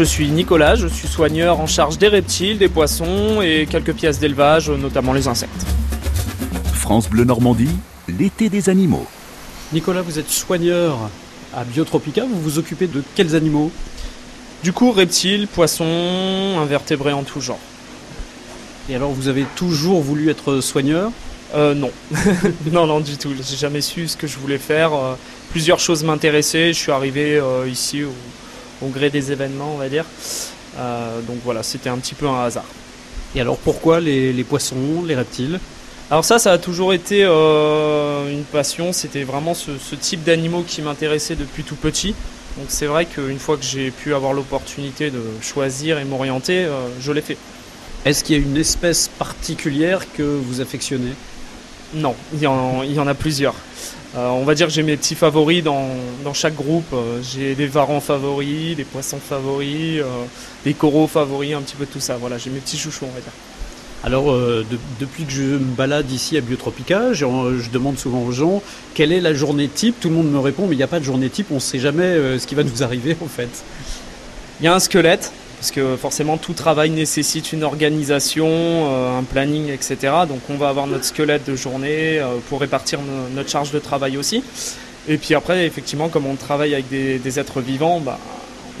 je suis Nicolas, je suis soigneur en charge des reptiles, des poissons et quelques pièces d'élevage, notamment les insectes. France Bleu Normandie, l'été des animaux. Nicolas, vous êtes soigneur à Biotropica, vous vous occupez de quels animaux? Du coup, reptiles, poissons, invertébrés en tout genre. Et alors, vous avez toujours voulu être soigneur? Euh, non. non, non, du tout. J'ai jamais su ce que je voulais faire. Euh, plusieurs choses m'intéressaient. Je suis arrivé euh, ici au, gré des événements, on va dire. Euh, donc voilà, c'était un petit peu un hasard. Et alors pourquoi les, poissons, les reptiles? Alors ça, ça a toujours été une passion. C'était vraiment ce, type d'animaux qui m'intéressait depuis tout petit. Donc c'est vrai qu'une fois que j'ai pu avoir l'opportunité de choisir et m'orienter, je l'ai fait. Est-ce qu'il y a une espèce particulière que vous affectionnez? Non, il y, en, a plusieurs. Euh, on va dire que j'ai mes petits favoris dans, chaque groupe. Euh, j'ai des varans favoris, des poissons favoris, euh, des coraux favoris, un petit peu tout ça. Voilà, j'ai mes petits chouchous, on va dire. Alors, depuis que je me balade ici à Biotropica, je, je, demande souvent aux gens quelle est la journée type? Tout le monde me répond, mais il n'y a pas de journée type, on ne sait jamais ce qui va nous arriver en fait. Il y a un squelette, parce que forcément tout travail nécessite une organisation, euh, un planning, etc. Donc on va avoir notre squelette de journée euh, pour répartir notre charge de travail aussi. Et puis après, effectivement, comme on travaille avec des, êtres vivants, bah,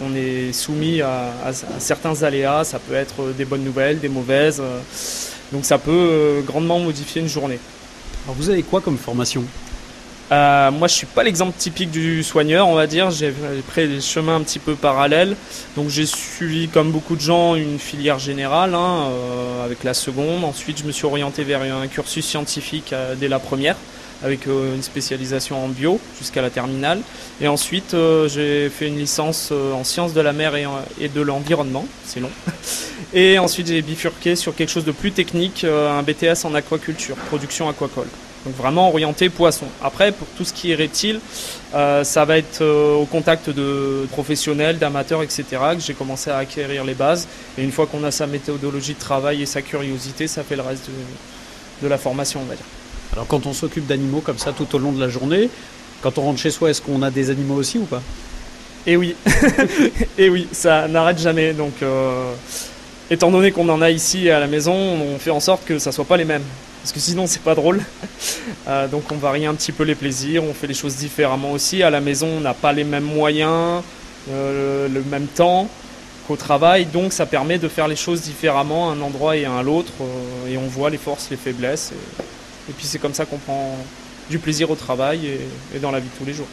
on est soumis à, certains aléas. Ça peut être des bonnes nouvelles, des mauvaises. Euh. donc ça peut grandement modifier une journée. Alors vous avez quoi comme formation? Euh, moi, je suis pas l'exemple typique du soigneur, on va dire. J'ai pris des chemins un petit peu parallèles. Donc, j'ai suivi, comme beaucoup de gens, une filière générale hein, euh, avec la seconde. Ensuite, je me suis orienté vers un cursus scientifique euh, dès la première, avec une spécialisation en bio jusqu'à la terminale. Et ensuite, j'ai fait une licence en sciences de la mer et de l'environnement. C'est long. Et ensuite, j'ai bifurqué sur quelque chose de plus technique, un BTS en aquaculture, production aquacole. Donc vraiment orienté poisson. Après, pour tout ce qui est reptile, euh, ça va être euh, au contact de professionnels, d'amateurs, etc. que j'ai commencé à acquérir les bases. Et une fois qu'on a sa méthodologie de travail et sa curiosité, ça fait le reste de, la formation, on va dire. Alors quand on s'occupe d'animaux comme ça tout au long de la journée, quand on rentre chez soi, est-ce qu'on a des animaux aussi ou pas? Eh oui, et oui, ça n'arrête jamais. Donc, euh, étant donné qu'on en a ici à la maison, on fait en sorte que ça soit pas les mêmes parce que sinon c'est pas drôle. Euh, donc on varie un petit peu les plaisirs, on fait les choses différemment aussi. À la maison, on n'a pas les mêmes moyens, euh, le même temps qu'au travail, donc ça permet de faire les choses différemment à un endroit et à l'autre, euh, et on voit les forces, les faiblesses, et, puis c'est comme ça qu'on prend du plaisir au travail et dans la vie de tous les jours.